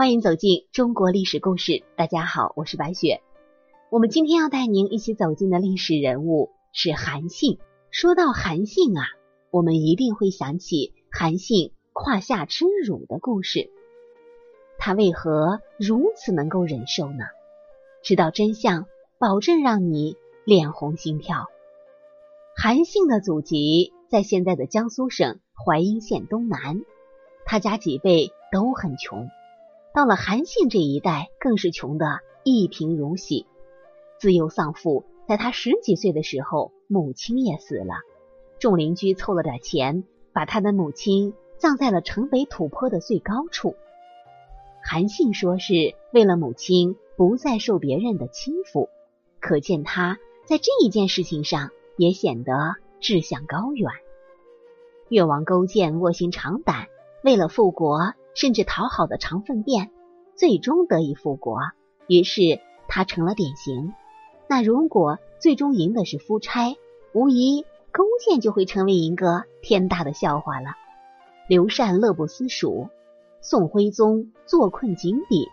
欢迎走进中国历史故事。大家好，我是白雪。我们今天要带您一起走进的历史人物是韩信。说到韩信啊，我们一定会想起韩信胯下之辱的故事。他为何如此能够忍受呢？知道真相，保证让你脸红心跳。韩信的祖籍在现在的江苏省淮阴县东南，他家几辈都很穷。到了韩信这一代，更是穷得一贫如洗，自幼丧父。在他十几岁的时候，母亲也死了。众邻居凑了点钱，把他的母亲葬在了城北土坡的最高处。韩信说是为了母亲不再受别人的欺负，可见他在这一件事情上也显得志向高远。越王勾践卧薪尝胆，为了复国。甚至讨好的肠粪便，最终得以复国，于是他成了典型。那如果最终赢的是夫差，无疑勾践就会成为一个天大的笑话了。刘禅乐不思蜀，宋徽宗坐困井底，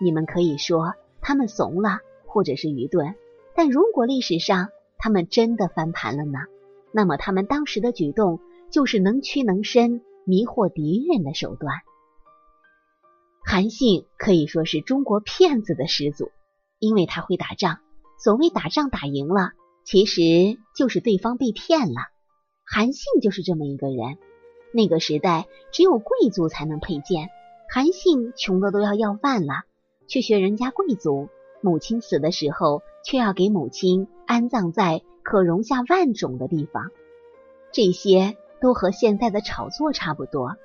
你们可以说他们怂了，或者是愚钝。但如果历史上他们真的翻盘了呢？那么他们当时的举动就是能屈能伸、迷惑敌人的手段。韩信可以说是中国骗子的始祖，因为他会打仗。所谓打仗打赢了，其实就是对方被骗了。韩信就是这么一个人。那个时代只有贵族才能佩剑，韩信穷的都要要饭了，去学人家贵族。母亲死的时候，却要给母亲安葬在可容下万种的地方。这些都和现在的炒作差不多。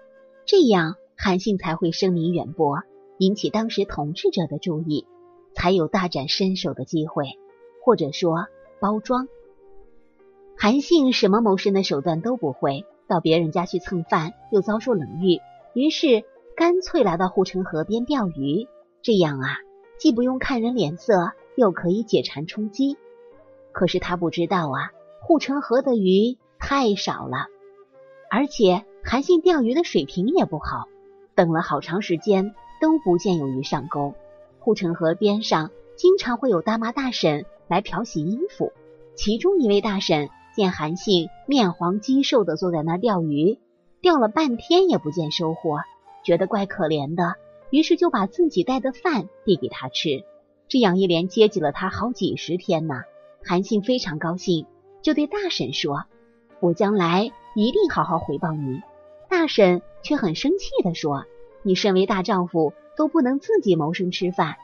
这样。韩信才会声名远播，引起当时统治者的注意，才有大展身手的机会，或者说包装。韩信什么谋生的手段都不会，到别人家去蹭饭又遭受冷遇，于是干脆来到护城河边钓鱼。这样啊，既不用看人脸色，又可以解馋充饥。可是他不知道啊，护城河的鱼太少了，而且韩信钓鱼的水平也不好。等了好长时间都不见有鱼上钩，护城河边上经常会有大妈大婶来漂洗衣服。其中一位大婶见韩信面黄肌瘦的坐在那钓鱼，钓了半天也不见收获，觉得怪可怜的，于是就把自己带的饭递给他吃。这样一连接济了他好几十天呢。韩信非常高兴，就对大婶说：“我将来一定好好回报你。”大婶。却很生气的说：“你身为大丈夫都不能自己谋生吃饭，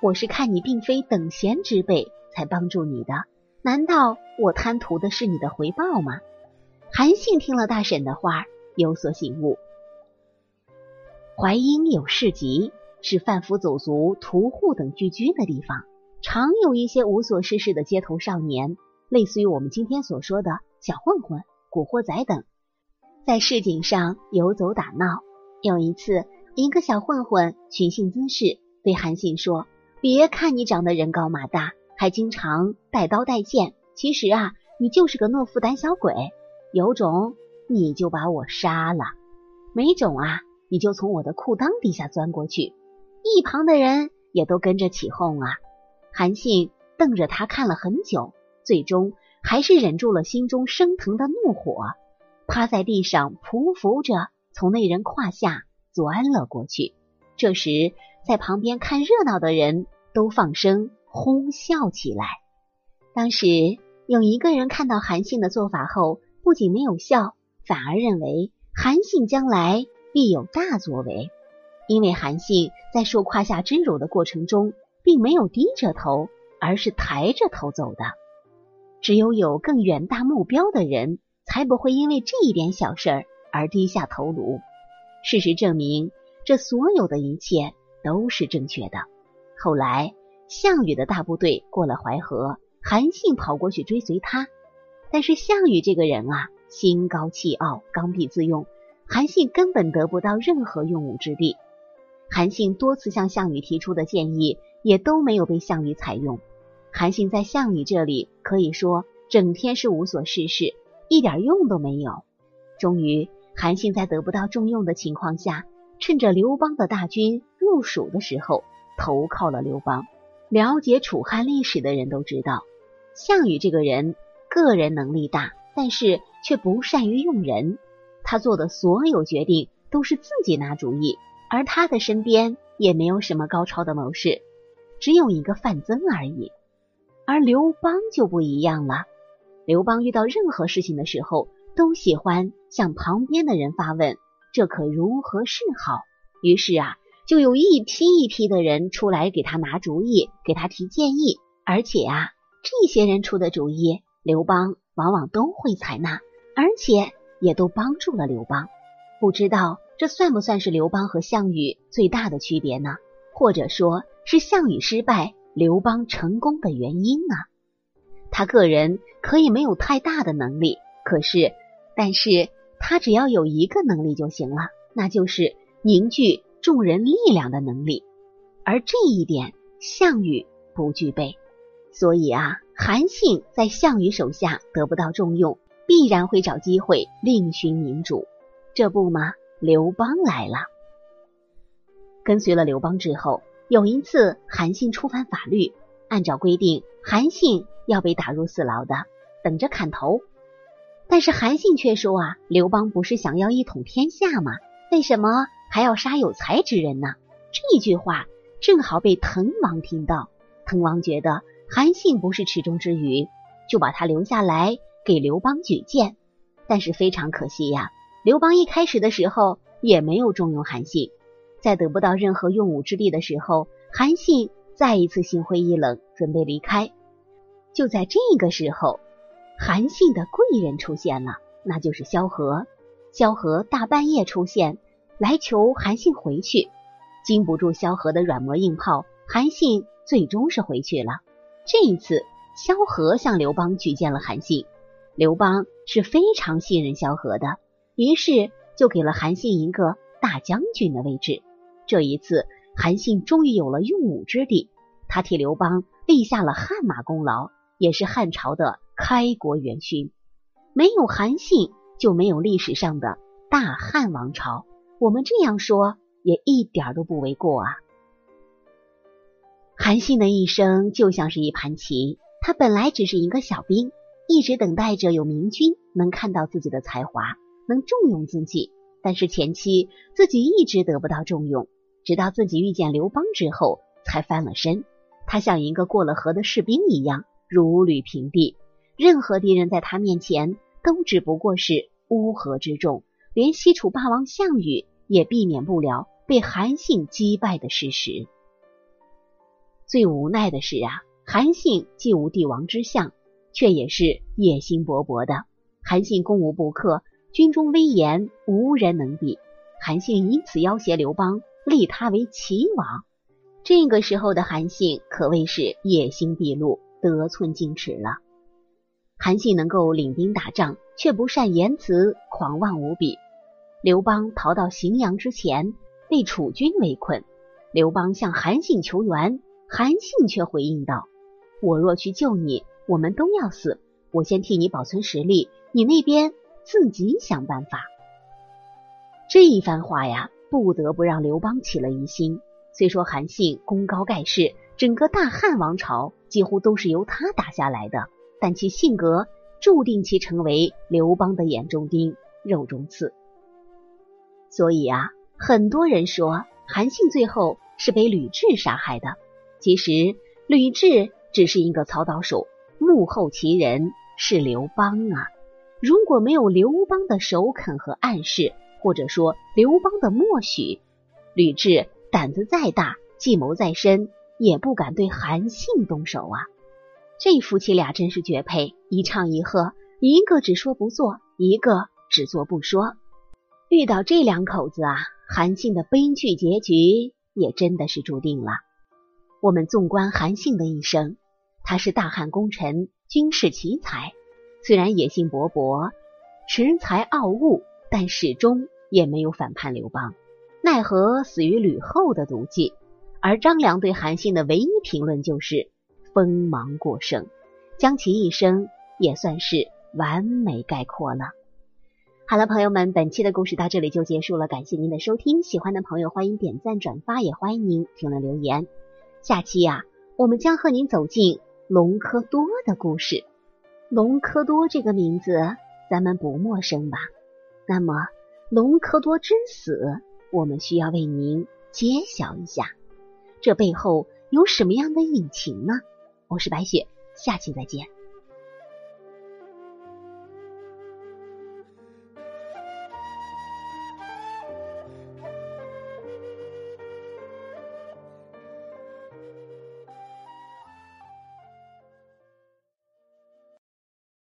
我是看你并非等闲之辈才帮助你的，难道我贪图的是你的回报吗？”韩信听了大婶的话，有所醒悟。淮阴有市集，是贩夫走卒、屠户等聚居的地方，常有一些无所事事的街头少年，类似于我们今天所说的小混混、古惑仔等。在市井上游走打闹。有一次，一个小混混寻衅滋事，对韩信说：“别看你长得人高马大，还经常带刀带剑，其实啊，你就是个懦夫胆小鬼。有种你就把我杀了，没种啊，你就从我的裤裆底下钻过去。”一旁的人也都跟着起哄啊。韩信瞪着他看了很久，最终还是忍住了心中升腾的怒火。趴在地上匍匐着，从那人胯下钻了过去。这时，在旁边看热闹的人都放声哄笑起来。当时有一个人看到韩信的做法后，不仅没有笑，反而认为韩信将来必有大作为。因为韩信在受胯下之辱的过程中，并没有低着头，而是抬着头走的。只有有更远大目标的人。才不会因为这一点小事儿而低下头颅。事实证明，这所有的一切都是正确的。后来，项羽的大部队过了淮河，韩信跑过去追随他。但是项羽这个人啊，心高气傲，刚愎自用，韩信根本得不到任何用武之地。韩信多次向项羽提出的建议，也都没有被项羽采用。韩信在项羽这里可以说整天是无所事事。一点用都没有。终于，韩信在得不到重用的情况下，趁着刘邦的大军入蜀的时候投靠了刘邦。了解楚汉历史的人都知道，项羽这个人个人能力大，但是却不善于用人。他做的所有决定都是自己拿主意，而他的身边也没有什么高超的谋士，只有一个范增而已。而刘邦就不一样了，刘邦遇到任何事情的时候，都喜欢向旁边的人发问：“这可如何是好？”于是啊。就有一批一批的人出来给他拿主意，给他提建议，而且啊，这些人出的主意，刘邦往往都会采纳，而且也都帮助了刘邦。不知道这算不算是刘邦和项羽最大的区别呢？或者说是项羽失败，刘邦成功的原因呢？他个人可以没有太大的能力，可是，但是他只要有一个能力就行了，那就是凝聚。众人力量的能力，而这一点项羽不具备，所以啊，韩信在项羽手下得不到重用，必然会找机会另寻明主。这不吗？刘邦来了，跟随了刘邦之后，有一次韩信触犯法律，按照规定，韩信要被打入死牢的，等着砍头。但是韩信却说啊，刘邦不是想要一统天下吗？为什么？还要杀有才之人呢？这句话正好被滕王听到。滕王觉得韩信不是池中之鱼，就把他留下来给刘邦举荐。但是非常可惜呀，刘邦一开始的时候也没有重用韩信。在得不到任何用武之地的时候，韩信再一次心灰意冷，准备离开。就在这个时候，韩信的贵人出现了，那就是萧何。萧何大半夜出现。来求韩信回去，经不住萧何的软磨硬泡，韩信最终是回去了。这一次，萧何向刘邦举荐了韩信，刘邦是非常信任萧何的，于是就给了韩信一个大将军的位置。这一次，韩信终于有了用武之地，他替刘邦立下了汗马功劳，也是汉朝的开国元勋。没有韩信，就没有历史上的大汉王朝。我们这样说也一点都不为过啊！韩信的一生就像是一盘棋，他本来只是一个小兵，一直等待着有明君能看到自己的才华，能重用自己。但是前期自己一直得不到重用，直到自己遇见刘邦之后，才翻了身。他像一个过了河的士兵一样，如履平地，任何敌人在他面前都只不过是乌合之众。连西楚霸王项羽也避免不了被韩信击败的事实。最无奈的是啊，韩信既无帝王之相，却也是野心勃勃的。韩信攻无不克，军中威严无人能比。韩信因此要挟刘邦，立他为齐王。这个时候的韩信可谓是野心毕露，得寸进尺了。韩信能够领兵打仗，却不善言辞，狂妄无比。刘邦逃到荥阳之前，被楚军围困。刘邦向韩信求援，韩信却回应道：“我若去救你，我们都要死。我先替你保存实力，你那边自己想办法。”这一番话呀，不得不让刘邦起了疑心。虽说韩信功高盖世，整个大汉王朝几乎都是由他打下来的，但其性格注定其成为刘邦的眼中钉、肉中刺。所以啊，很多人说韩信最后是被吕雉杀害的。其实吕雉只是一个操刀手，幕后其人是刘邦啊。如果没有刘邦的首肯和暗示，或者说刘邦的默许，吕雉胆子再大，计谋再深，也不敢对韩信动手啊。这夫妻俩真是绝配，一唱一和，一个只说不做，一个只做不说。遇到这两口子啊，韩信的悲剧结局也真的是注定了。我们纵观韩信的一生，他是大汉功臣，军事奇才，虽然野心勃勃，恃才傲物，但始终也没有反叛刘邦，奈何死于吕后的毒计。而张良对韩信的唯一评论就是锋芒过剩，将其一生也算是完美概括了。好了，朋友们，本期的故事到这里就结束了，感谢您的收听。喜欢的朋友欢迎点赞转发，也欢迎您评论留言。下期呀，我们将和您走进隆科多的故事。隆科多这个名字咱们不陌生吧？那么隆科多之死，我们需要为您揭晓一下，这背后有什么样的隐情呢？我是白雪，下期再见。